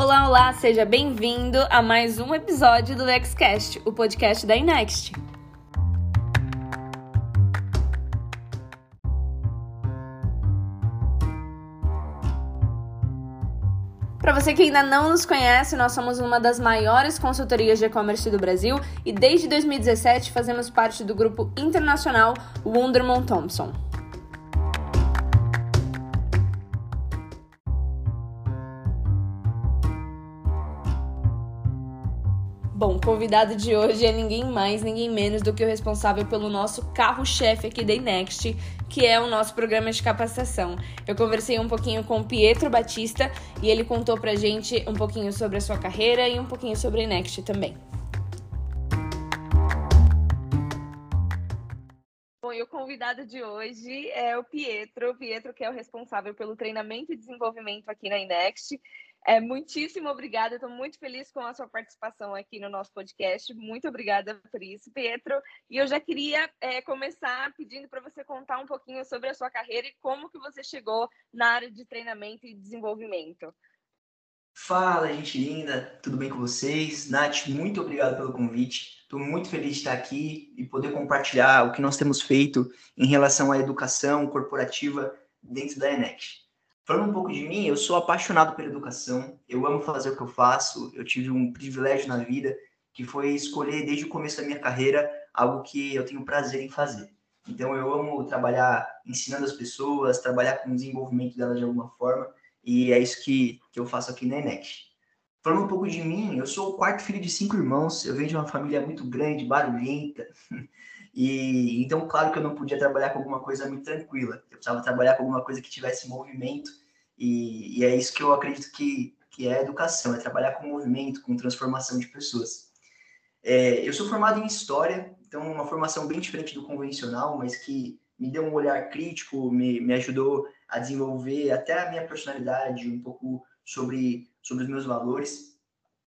Olá, olá, seja bem-vindo a mais um episódio do Lexcast, o podcast da Inext. Para você que ainda não nos conhece, nós somos uma das maiores consultorias de e-commerce do Brasil e desde 2017 fazemos parte do grupo internacional Wunderman Thompson. Convidado de hoje é ninguém mais, ninguém menos do que o responsável pelo nosso carro-chefe aqui da Next, que é o nosso programa de capacitação. Eu conversei um pouquinho com o Pietro Batista e ele contou pra gente um pouquinho sobre a sua carreira e um pouquinho sobre a Next também. Bom, e o convidado de hoje é o Pietro, o Pietro que é o responsável pelo treinamento e desenvolvimento aqui na Next. É, muitíssimo obrigada, estou muito feliz com a sua participação aqui no nosso podcast. Muito obrigada por isso, Pietro. E eu já queria é, começar pedindo para você contar um pouquinho sobre a sua carreira e como que você chegou na área de treinamento e desenvolvimento. Fala, gente linda, tudo bem com vocês? Nath, muito obrigado pelo convite. Estou muito feliz de estar aqui e poder compartilhar o que nós temos feito em relação à educação corporativa dentro da Enex. Falando um pouco de mim, eu sou apaixonado pela educação, eu amo fazer o que eu faço, eu tive um privilégio na vida, que foi escolher desde o começo da minha carreira algo que eu tenho prazer em fazer. Então eu amo trabalhar ensinando as pessoas, trabalhar com o desenvolvimento delas de alguma forma, e é isso que, que eu faço aqui na Enex. Falando um pouco de mim, eu sou o quarto filho de cinco irmãos, eu venho de uma família muito grande, barulhenta, E então, claro que eu não podia trabalhar com alguma coisa muito tranquila. Eu precisava trabalhar com alguma coisa que tivesse movimento. E, e é isso que eu acredito que, que é educação, é trabalhar com movimento, com transformação de pessoas. É, eu sou formado em História, então uma formação bem diferente do convencional, mas que me deu um olhar crítico, me, me ajudou a desenvolver até a minha personalidade, um pouco sobre, sobre os meus valores.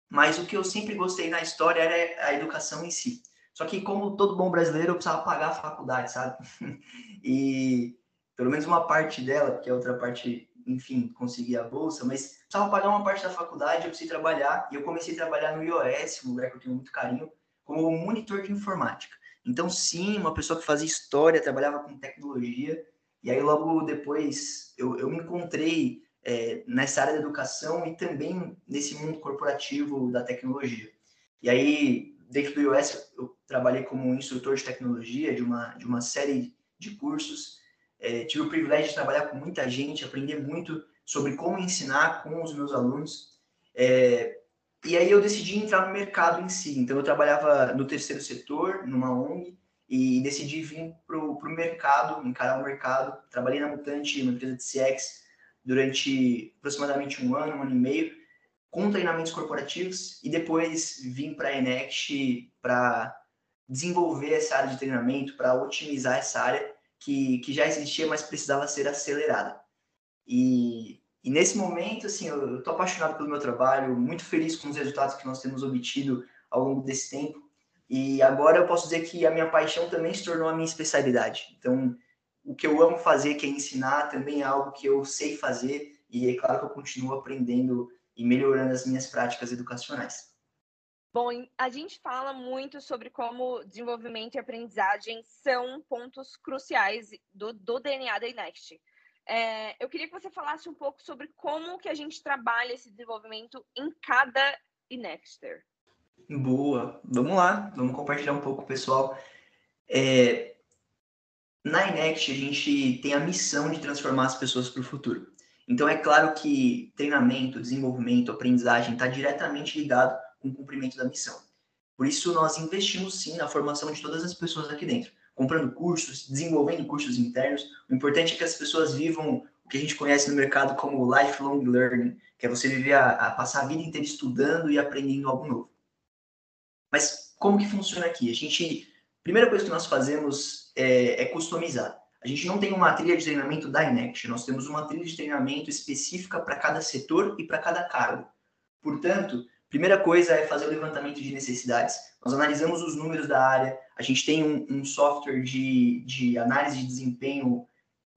Mas o que eu sempre gostei na história era a educação em si. Só que, como todo bom brasileiro, eu precisava pagar a faculdade, sabe? e pelo menos uma parte dela, porque a outra parte, enfim, consegui a bolsa, mas precisava pagar uma parte da faculdade, eu precisei trabalhar, e eu comecei a trabalhar no iOS, um lugar que eu tenho muito carinho, como monitor de informática. Então, sim, uma pessoa que fazia história, trabalhava com tecnologia, e aí logo depois eu, eu me encontrei é, nessa área da educação e também nesse mundo corporativo da tecnologia. E aí, dentro do iOS, eu trabalhei como instrutor de tecnologia de uma, de uma série de cursos. É, tive o privilégio de trabalhar com muita gente, aprender muito sobre como ensinar com os meus alunos. É, e aí eu decidi entrar no mercado em si. Então eu trabalhava no terceiro setor, numa ONG, e decidi vir para o mercado, encarar o mercado. Trabalhei na Mutante, uma empresa de CX, durante aproximadamente um ano, um ano e meio com treinamentos corporativos e depois vim para a Enext para desenvolver essa área de treinamento, para otimizar essa área que, que já existia, mas precisava ser acelerada. E, e nesse momento, assim, eu estou apaixonado pelo meu trabalho, muito feliz com os resultados que nós temos obtido ao longo desse tempo. E agora eu posso dizer que a minha paixão também se tornou a minha especialidade. Então, o que eu amo fazer, que é ensinar, também é algo que eu sei fazer. E é claro que eu continuo aprendendo e melhorando as minhas práticas educacionais. Bom, a gente fala muito sobre como desenvolvimento e aprendizagem são pontos cruciais do, do DNA da Inext. É, eu queria que você falasse um pouco sobre como que a gente trabalha esse desenvolvimento em cada Inexter. Boa, vamos lá, vamos compartilhar um pouco, pessoal. É, na Inext, a gente tem a missão de transformar as pessoas para o futuro. Então, é claro que treinamento, desenvolvimento, aprendizagem está diretamente ligado com o cumprimento da missão. Por isso, nós investimos sim na formação de todas as pessoas aqui dentro, comprando cursos, desenvolvendo cursos internos. O importante é que as pessoas vivam o que a gente conhece no mercado como lifelong learning, que é você viver a, a passar a vida inteira estudando e aprendendo algo novo. Mas como que funciona aqui? A gente, primeira coisa que nós fazemos é, é customizar. A gente não tem uma trilha de treinamento da Inext, nós temos uma trilha de treinamento específica para cada setor e para cada cargo. Portanto, primeira coisa é fazer o levantamento de necessidades. Nós analisamos os números da área, a gente tem um, um software de, de análise de desempenho,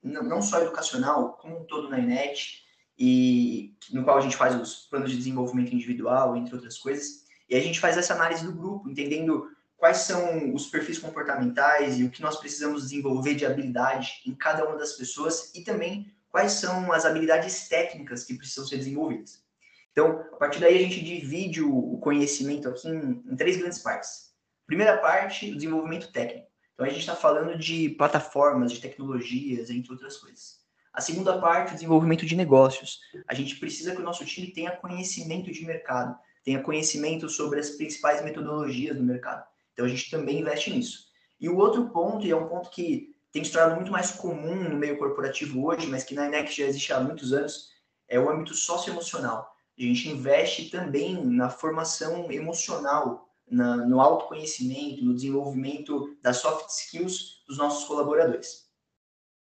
não, não só educacional, como um todo na Inet, e no qual a gente faz os planos de desenvolvimento individual, entre outras coisas. E a gente faz essa análise do grupo, entendendo quais são os perfis comportamentais e o que nós precisamos desenvolver de habilidade em cada uma das pessoas e também quais são as habilidades técnicas que precisam ser desenvolvidas. Então, a partir daí, a gente divide o conhecimento aqui em, em três grandes partes. Primeira parte, o desenvolvimento técnico. Então, a gente está falando de plataformas, de tecnologias, entre outras coisas. A segunda parte, o desenvolvimento de negócios. A gente precisa que o nosso time tenha conhecimento de mercado, tenha conhecimento sobre as principais metodologias do mercado. Então, a gente também investe nisso. E o outro ponto, e é um ponto que tem se tornado muito mais comum no meio corporativo hoje, mas que na Enex já existe há muitos anos, é o âmbito socioemocional. A gente investe também na formação emocional, na, no autoconhecimento, no desenvolvimento das soft skills dos nossos colaboradores.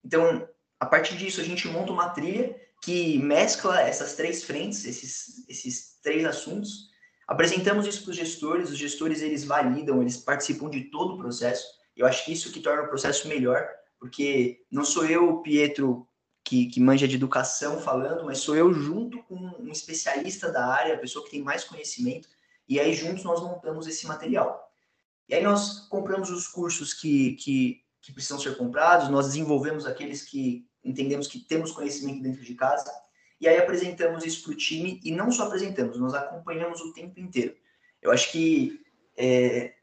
Então, a partir disso, a gente monta uma trilha que mescla essas três frentes, esses, esses três assuntos. Apresentamos isso para os gestores, os gestores eles validam, eles participam de todo o processo. Eu acho que isso que torna o processo melhor, porque não sou eu, Pietro, que, que manja de educação falando, mas sou eu junto com um especialista da área, a pessoa que tem mais conhecimento, e aí juntos nós montamos esse material. E aí nós compramos os cursos que, que, que precisam ser comprados, nós desenvolvemos aqueles que entendemos que temos conhecimento dentro de casa, e aí apresentamos isso para o time, e não só apresentamos, nós acompanhamos o tempo inteiro. Eu acho que é,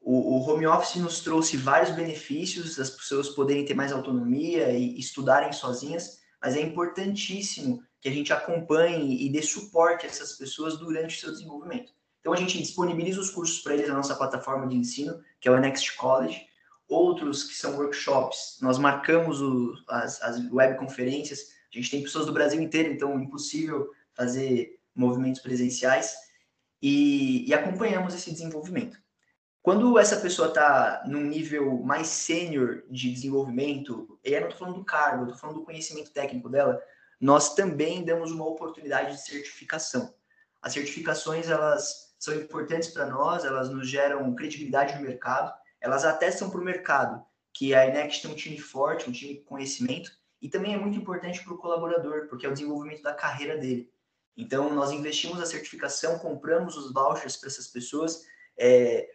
o, o, home office nos trouxe vários benefícios, as pessoas poderem ter mais autonomia e estudarem sozinhas, mas é importantíssimo que a gente acompanhe e dê suporte a essas pessoas durante o seu desenvolvimento. Então, a gente disponibiliza os cursos para eles na nossa plataforma de ensino, que é o Next College. Outros que são workshops, nós marcamos o, as, as webconferências. A gente tem pessoas do Brasil inteiro, então é impossível fazer movimentos presenciais. E, e acompanhamos esse desenvolvimento. Quando essa pessoa está num nível mais sênior de desenvolvimento, e eu não estou falando do cargo, estou falando do conhecimento técnico dela, nós também damos uma oportunidade de certificação. As certificações, elas são importantes para nós, elas nos geram credibilidade no mercado, elas atestam para o mercado que a Inex tem um time forte, um time com conhecimento, e também é muito importante para o colaborador, porque é o desenvolvimento da carreira dele. Então, nós investimos a certificação, compramos os vouchers para essas pessoas, é,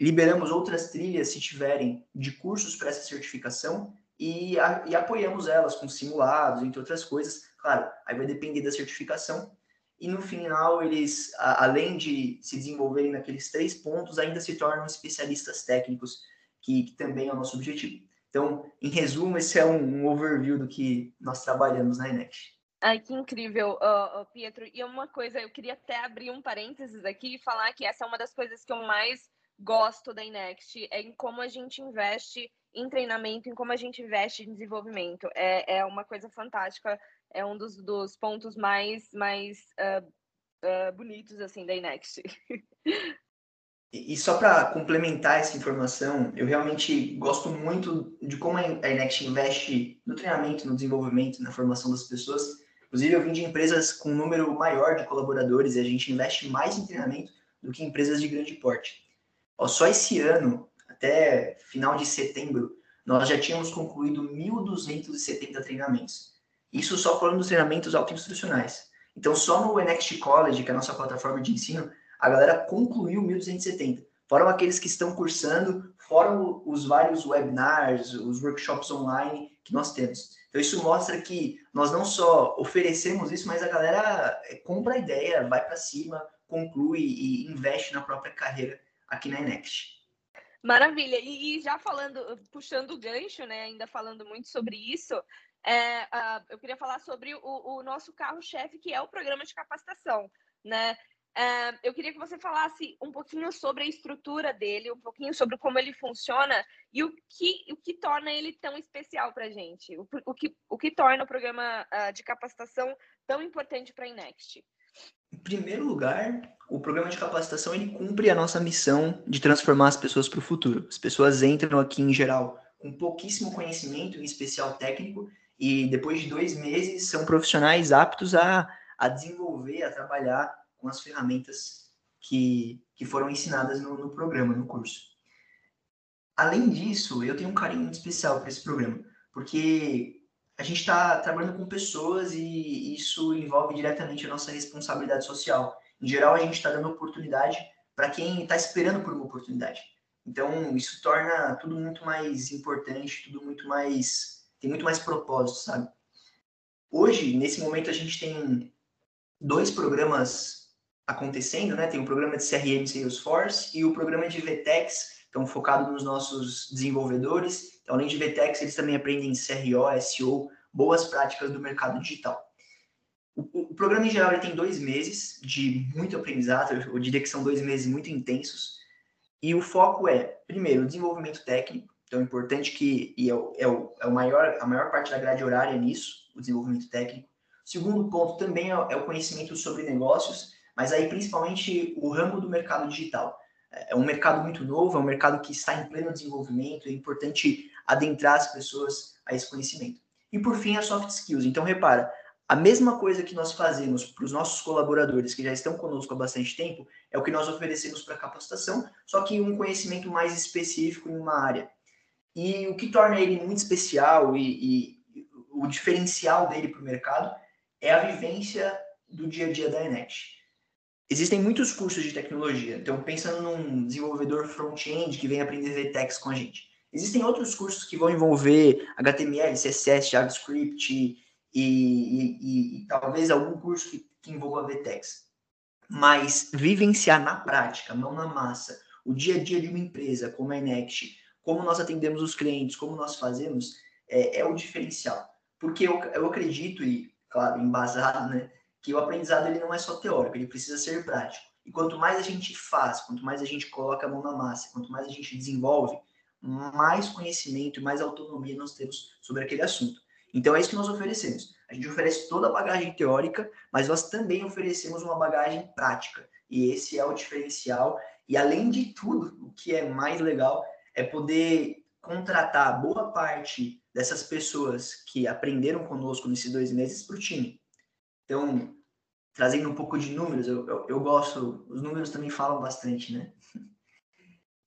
Liberamos outras trilhas, se tiverem, de cursos para essa certificação e, a, e apoiamos elas com simulados, entre outras coisas. Claro, aí vai depender da certificação. E no final, eles, a, além de se desenvolverem naqueles três pontos, ainda se tornam especialistas técnicos, que, que também é o nosso objetivo. Então, em resumo, esse é um, um overview do que nós trabalhamos na Enex. Ai, que incrível, uh, uh, Pietro. E uma coisa, eu queria até abrir um parênteses aqui e falar que essa é uma das coisas que eu mais gosto da Inext é em como a gente investe em treinamento, em como a gente investe em desenvolvimento. É, é uma coisa fantástica, é um dos, dos pontos mais, mais uh, uh, bonitos assim da Inext. E, só para complementar essa informação, eu realmente gosto muito de como a Inext investe no treinamento, no desenvolvimento, na formação das pessoas. Inclusive, eu vim de empresas com um número maior de colaboradores e a gente investe mais em treinamento do que empresas de grande porte. Ó, só esse ano, até final de setembro, nós já tínhamos concluído 1.270 treinamentos. Isso só falando dos treinamentos autoinstrucionais. Então, só no Next College, que é a nossa plataforma de ensino, a galera concluiu 1.270. Foram aqueles que estão cursando, foram os vários webinars, os workshops online que nós temos. Então, isso mostra que nós não só oferecemos isso, mas a galera é, compra a ideia, vai para cima, conclui e investe na própria carreira aqui na Enext. Maravilha. E, e, já falando, puxando o gancho, né, ainda falando muito sobre isso, é, uh, eu queria falar sobre o, o nosso carro-chefe, que é o programa de capacitação, né? É, eu queria que você falasse um pouquinho sobre a estrutura dele, um pouquinho sobre como ele funciona e o que, o que torna ele tão especial para a gente, o, o, que, o que torna o programa uh, de capacitação tão importante para a Inext. Em primeiro lugar, o programa de capacitação ele cumpre a nossa missão de transformar as pessoas para o futuro. As pessoas entram aqui em geral com pouquíssimo conhecimento, em especial técnico, e depois de dois meses são profissionais aptos a, a desenvolver, a trabalhar com as ferramentas que, que foram ensinadas no, no programa, no curso. Além disso, eu tenho um carinho muito especial para esse programa, porque a gente está trabalhando com pessoas e isso envolve diretamente a nossa responsabilidade social. Em geral, a gente está dando oportunidade para quem está esperando por uma oportunidade. Então, isso torna tudo muito mais importante, tudo muito mais. tem muito mais propósito, sabe? Hoje, nesse momento, a gente tem dois programas acontecendo, né? Tem o programa de CRM Salesforce e o programa de VTEX, então focado nos nossos desenvolvedores. Então, além de VTEX, eles também aprendem CRO, SEO, boas práticas do mercado digital. O, o programa, em geral, tem dois meses de muito aprendizado, eu diria que são dois meses muito intensos, e o foco é, primeiro, o desenvolvimento técnico, então é importante que, e é, o, é, o, é o maior, a maior parte da grade horária é nisso, o desenvolvimento técnico. Segundo ponto também é, é o conhecimento sobre negócios, mas aí principalmente o ramo do mercado digital. É um mercado muito novo, é um mercado que está em pleno desenvolvimento, é importante adentrar as pessoas a esse conhecimento. E por fim, as soft skills. Então, repara, a mesma coisa que nós fazemos para os nossos colaboradores que já estão conosco há bastante tempo é o que nós oferecemos para capacitação, só que um conhecimento mais específico em uma área. E o que torna ele muito especial e, e o diferencial dele para o mercado é a vivência do dia a dia da Enet. Existem muitos cursos de tecnologia, então pensando num desenvolvedor front-end que vem aprender VTEX com a gente. Existem outros cursos que vão envolver HTML, CSS, JavaScript, e, e, e talvez algum curso que, que envolva VTEX. Mas vivenciar na prática, mão na massa, o dia a dia de uma empresa como a Enext, como nós atendemos os clientes, como nós fazemos, é, é o diferencial. Porque eu, eu acredito, e claro, embasado, né, que o aprendizado ele não é só teórico, ele precisa ser prático. E quanto mais a gente faz, quanto mais a gente coloca a mão na massa, quanto mais a gente desenvolve, mais conhecimento e mais autonomia nós temos sobre aquele assunto. Então é isso que nós oferecemos. A gente oferece toda a bagagem teórica, mas nós também oferecemos uma bagagem prática. E esse é o diferencial. E além de tudo, o que é mais legal é poder contratar boa parte dessas pessoas que aprenderam conosco nesses dois meses para o time. Então, trazendo um pouco de números, eu, eu, eu, gosto, os números também falam bastante, né?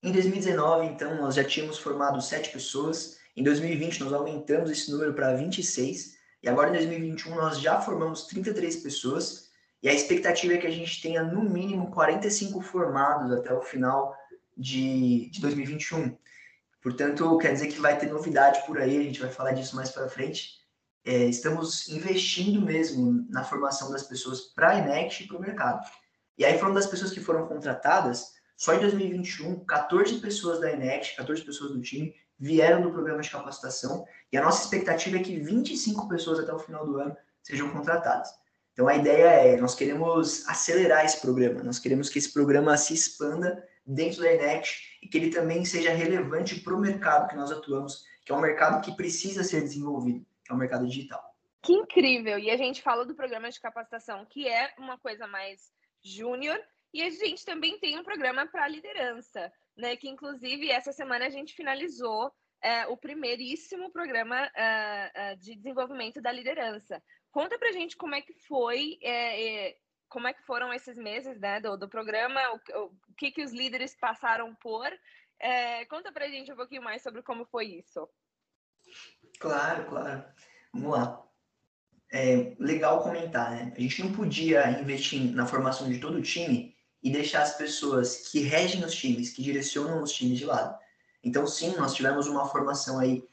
Em 2019, então, nós já tínhamos formado sete pessoas em 2020, nós aumentamos esse número para 26, e agora em 2021 nós já formamos 33 pessoas, e a expectativa é que a gente tenha no mínimo 45 formados até o final de, de 2021. Portanto, quer dizer que vai ter novidade por aí, a gente vai falar disso mais para frente. É, estamos investindo mesmo na formação das pessoas para a Enext e para o mercado. E aí, falando das pessoas que foram contratadas, só em 2021, 14 pessoas da Enext, 14 pessoas do time, vieram do programa de capacitação e a nossa expectativa é que 25 pessoas até o final do ano sejam contratadas. Então a ideia é, nós queremos acelerar esse programa, nós queremos que esse programa se expanda dentro da Enet e que ele também seja relevante para o mercado que nós atuamos, que é um mercado que precisa ser desenvolvido, que é o mercado digital. Que incrível! E a gente fala do programa de capacitação, que é uma coisa mais júnior, e a gente também tem um programa para liderança né? Que inclusive essa semana a gente finalizou é, o primeiríssimo programa uh, uh, de desenvolvimento da liderança. Conta pra gente como é que foi, é, é, como é que foram esses meses né, do, do programa, o, o que, que os líderes passaram por. É, conta pra gente um pouquinho mais sobre como foi isso. Claro, claro. Vamos lá. É legal comentar, né? A gente não podia investir na formação de todo o time e deixar as pessoas que regem os times, que direcionam os times de lado. Então, sim, nós tivemos uma formação aí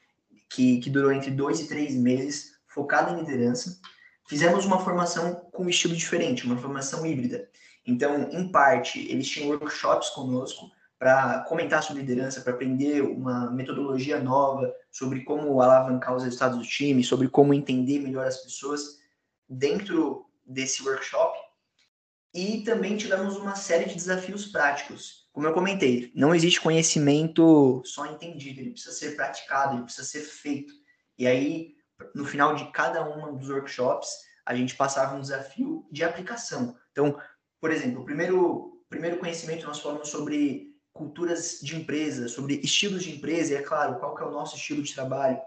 que, que durou entre dois e três meses, focada em liderança. Fizemos uma formação com um estilo diferente, uma formação híbrida. Então, em parte, eles tinham workshops conosco para comentar sobre liderança, para aprender uma metodologia nova sobre como alavancar os resultados do time, sobre como entender melhor as pessoas dentro desse workshop. E também tivemos uma série de desafios práticos. Como eu comentei, não existe conhecimento só entendido, ele precisa ser praticado, ele precisa ser feito. E aí, no final de cada um dos workshops, a gente passava um desafio de aplicação. Então, por exemplo, o primeiro, primeiro conhecimento nós falamos sobre culturas de empresa, sobre estilos de empresa, e é claro, qual que é o nosso estilo de trabalho.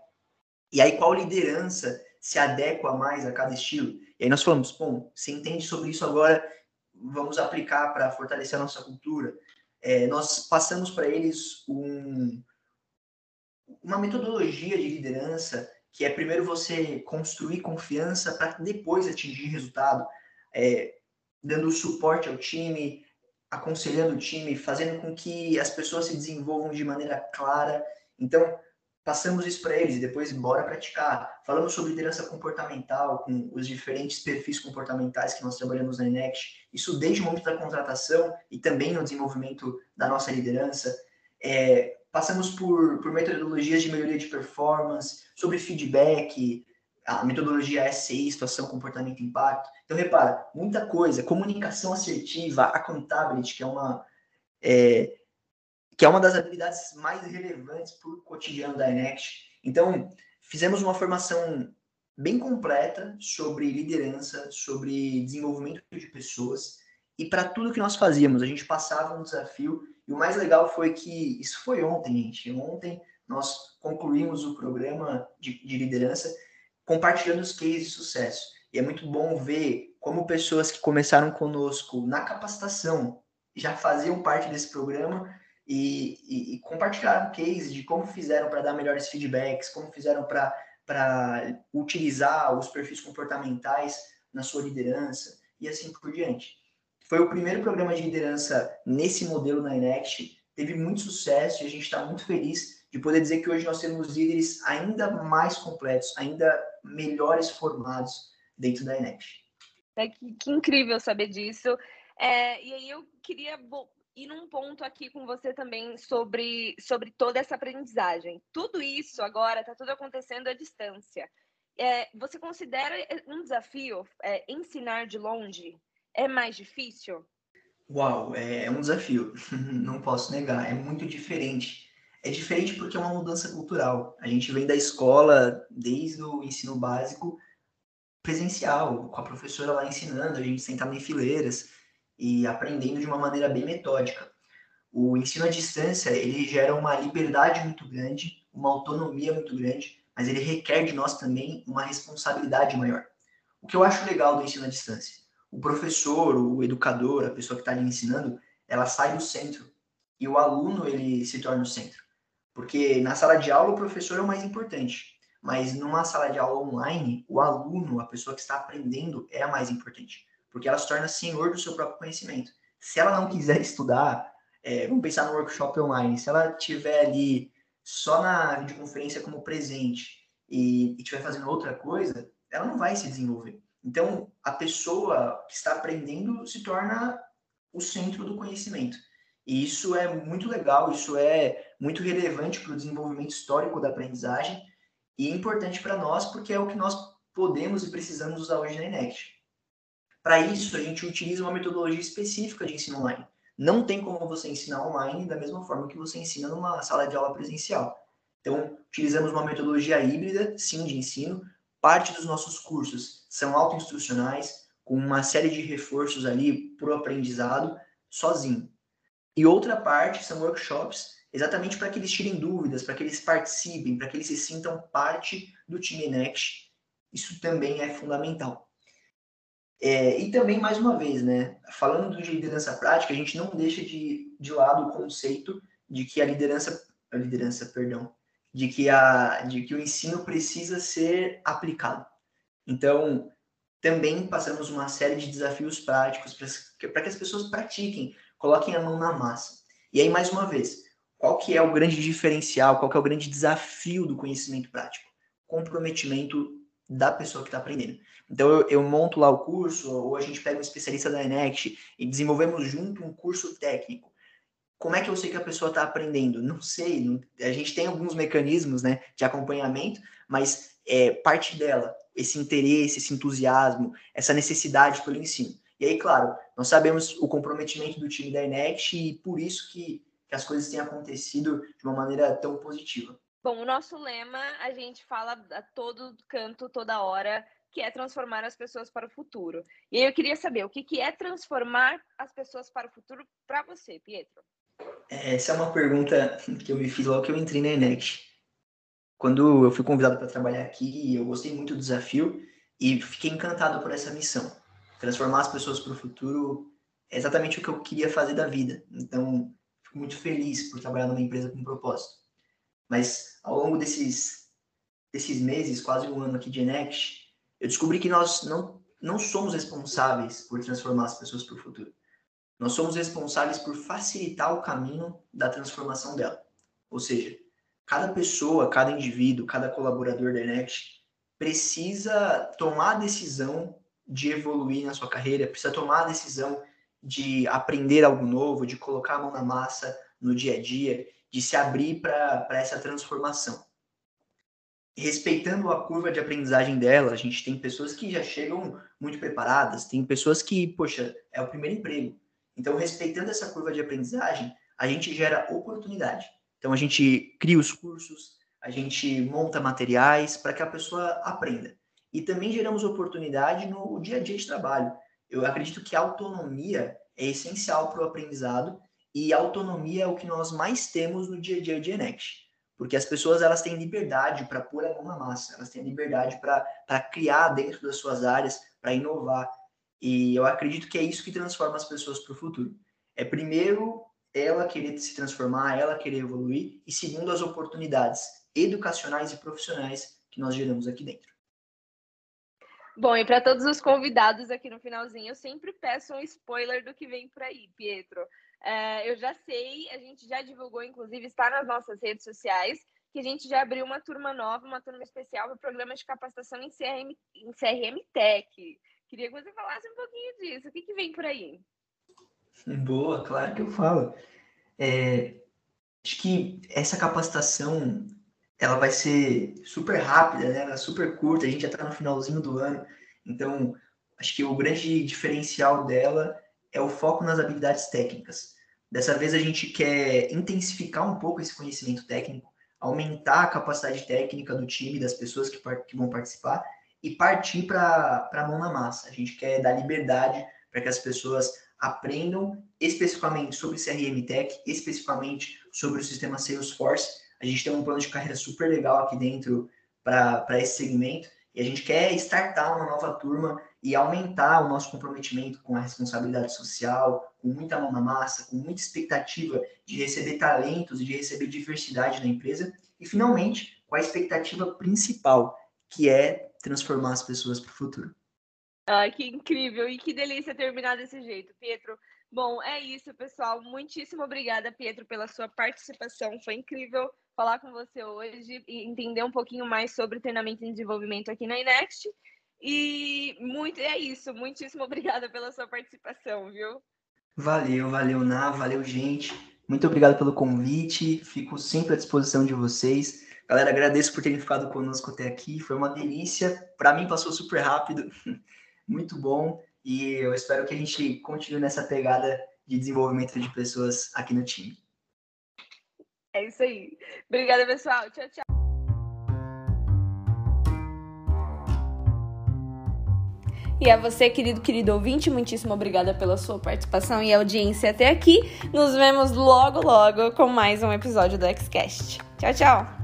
E aí, qual liderança se adequa mais a cada estilo. E aí nós falamos, bom, você entende sobre isso agora vamos aplicar para fortalecer a nossa cultura. É, nós passamos para eles um, uma metodologia de liderança que é primeiro você construir confiança para depois atingir resultado, é, dando suporte ao time, aconselhando o time, fazendo com que as pessoas se desenvolvam de maneira clara. Então, passamos isso para eles e depois bora praticar. Falamos sobre liderança comportamental, com os diferentes perfis comportamentais que nós trabalhamos na Enext, isso desde o momento da contratação e também no desenvolvimento da nossa liderança. É, passamos por, por metodologias de melhoria de performance, sobre feedback, a metodologia SCI, situação, comportamento e impacto. Então, repara, muita coisa, comunicação assertiva, accountability, que é uma, é, que é uma das habilidades mais relevantes para o cotidiano da Enext. Então, fizemos uma formação bem completa sobre liderança, sobre desenvolvimento de pessoas, e para tudo que nós fazíamos, a gente passava um desafio e o mais legal foi que isso foi ontem, gente. Ontem nós concluímos o programa de, de liderança compartilhando os cases de sucesso. E é muito bom ver como pessoas que começaram conosco na capacitação já faziam parte desse programa e, e, e compartilharam cases de como fizeram para dar melhores feedbacks, como fizeram para utilizar os perfis comportamentais na sua liderança e assim por diante. Foi o primeiro programa de liderança nesse modelo na Enext, teve muito sucesso e a gente está muito feliz de poder dizer que hoje nós temos líderes ainda mais completos, ainda melhores formados dentro da Enext. É que, que incrível saber disso. É, e aí eu queria ir num ponto aqui com você também sobre, sobre toda essa aprendizagem. Tudo isso agora está tudo acontecendo à distância. É, você considera um desafio é, ensinar de longe? é mais difícil? Uau, é, é um desafio, não posso negar, é muito diferente. É diferente porque é uma mudança cultural. A gente vem da escola desde o ensino básico presencial, com a professora lá ensinando, a gente sentado em fileiras e aprendendo de uma maneira bem metódica. O ensino à distância, ele gera uma liberdade muito grande, uma autonomia muito grande, mas ele requer de nós também uma responsabilidade maior. O que eu acho legal do ensino à distância? o professor, o educador, a pessoa que está ali ensinando, ela sai do centro e o aluno ele se torna o centro. Porque na sala de aula o professor é o mais importante, mas numa sala de aula online, o aluno, a pessoa que está aprendendo, é a mais importante, porque ela se torna senhor do seu próprio conhecimento. Se ela não quiser estudar, é, vamos pensar no workshop online, se ela tiver ali só na videoconferência como presente e estiver fazendo outra coisa, ela não vai se desenvolver. Então, a pessoa que está aprendendo se torna o centro do conhecimento. E isso é muito legal, isso é muito relevante para o desenvolvimento histórico da aprendizagem e importante para nós porque é o que nós podemos e precisamos usar hoje na Enext. Para isso, a gente utiliza uma metodologia específica de ensino online. Não tem como você ensinar online da mesma forma que você ensina numa sala de aula presencial. Então, utilizamos uma metodologia híbrida, sim, de ensino, Parte dos nossos cursos são autoinstrucionais, com uma série de reforços ali para o aprendizado sozinho. E outra parte são workshops, exatamente para que eles tirem dúvidas, para que eles participem, para que eles se sintam parte do time Next. Isso também é fundamental. É, e também, mais uma vez, né, falando de liderança prática, a gente não deixa de, de lado o conceito de que a liderança, a liderança, perdão, de que, a, de que o ensino precisa ser aplicado. Então, também passamos uma série de desafios práticos para que as pessoas pratiquem, coloquem a mão na massa. E aí, mais uma vez, qual que é o grande diferencial, qual que é o grande desafio do conhecimento prático? Comprometimento da pessoa que está aprendendo. Então, eu, eu, monto lá o curso, ou a gente pega um especialista da Enext e desenvolvemos junto um curso técnico como é que eu sei que a pessoa está aprendendo? Não sei. Não, a gente tem alguns mecanismos né, de acompanhamento, mas é, parte dela, esse interesse, esse entusiasmo, essa necessidade pelo ensino. E aí, claro, nós sabemos o comprometimento do time da Enext e por isso que, que as coisas têm acontecido de uma maneira tão positiva. Bom, o nosso lema, a gente fala a todo canto, toda hora, que é transformar as pessoas para o futuro. E eu queria saber, o que, que é transformar as pessoas para o futuro para você, Pietro? Essa é uma pergunta que eu me fiz logo que eu entrei na Enex. Quando eu fui convidado para trabalhar aqui, eu gostei muito do desafio e fiquei encantado por essa missão. Transformar as pessoas para o futuro é exatamente o que eu queria fazer da vida. Então, fico muito feliz por trabalhar numa empresa com propósito. Mas ao longo desses desses meses, quase um ano aqui de Enext, eu descobri que nós não, não somos responsáveis por transformar as pessoas para o futuro. Nós somos responsáveis por facilitar o caminho da transformação dela. Ou seja, cada pessoa, cada indivíduo, cada colaborador da Enext precisa tomar a decisão de evoluir na sua carreira, precisa tomar a decisão de aprender algo novo, de colocar a mão na massa no dia a dia, de se abrir para essa transformação. Respeitando a curva de aprendizagem dela, a gente tem pessoas que já chegam muito preparadas, tem pessoas que, poxa, é o primeiro emprego. Então, respeitando essa curva de aprendizagem, a gente gera oportunidade. Então, a gente cria os cursos, a gente monta materiais para que a pessoa aprenda. E também geramos oportunidade no dia a dia de trabalho. Eu acredito que autonomia é essencial para o aprendizado e autonomia é o que nós mais temos no dia a dia de Enext. Porque as pessoas elas têm liberdade para pôr a mão na massa, elas têm liberdade para criar dentro das suas áreas, para inovar. E eu acredito que é isso que transforma as pessoas para o futuro. É primeiro ela querer se transformar, ela querer evoluir, e segundo as oportunidades educacionais e profissionais que nós geramos aqui dentro. Bom, e para todos os convidados aqui no finalzinho, eu sempre peço um spoiler do que vem por aí, Pietro. É, eu já sei, a gente já divulgou, inclusive está nas nossas redes sociais, que a gente já abriu uma turma nova, uma turma especial para o programa de capacitação em CRM, em CRM Tech. Queria que você falasse um pouquinho disso. O que, que vem por aí? Boa, claro que eu falo. É, acho que essa capacitação ela vai ser super rápida, né? Ela é super curta, a gente já está no finalzinho do ano, então acho que o grande diferencial dela é o foco nas habilidades técnicas. Dessa vez a gente quer intensificar um pouco esse conhecimento técnico, aumentar a capacidade técnica do time, das pessoas que, que vão participar e partir para a mão na massa. A gente quer dar liberdade para que as pessoas aprendam especificamente sobre CRM Tech, especificamente sobre o sistema Salesforce a gente tem um plano de carreira super legal aqui dentro para esse segmento e a gente quer startar uma nova turma e aumentar o nosso comprometimento com a responsabilidade social, com muita mão na massa, com muita expectativa de receber talentos e de receber diversidade na empresa e finalmente com a expectativa principal, que é transformar as pessoas para o futuro. Ah, que incrível e que delícia terminar desse jeito, Pietro. Bom, é isso, pessoal. Muitíssimo obrigada, Pietro, pela sua participação. Foi incrível falar com você hoje e entender um pouquinho mais sobre treinamento e desenvolvimento aqui na Inext. E muito é isso. Muitíssimo obrigada pela sua participação, viu? Valeu, valeu, Ná, valeu, gente. Muito obrigado pelo convite. Fico sempre à disposição de vocês. Galera, agradeço por terem ficado conosco até aqui. Foi uma delícia. Para mim passou super rápido. Muito bom. E eu espero que a gente continue nessa pegada de desenvolvimento de pessoas aqui no time. É isso aí. Obrigada, pessoal. Tchau, tchau. E a você, querido, querido ouvinte, muitíssimo obrigada pela sua participação e audiência até aqui. Nos vemos logo, logo com mais um episódio do Xcast. Tchau, tchau!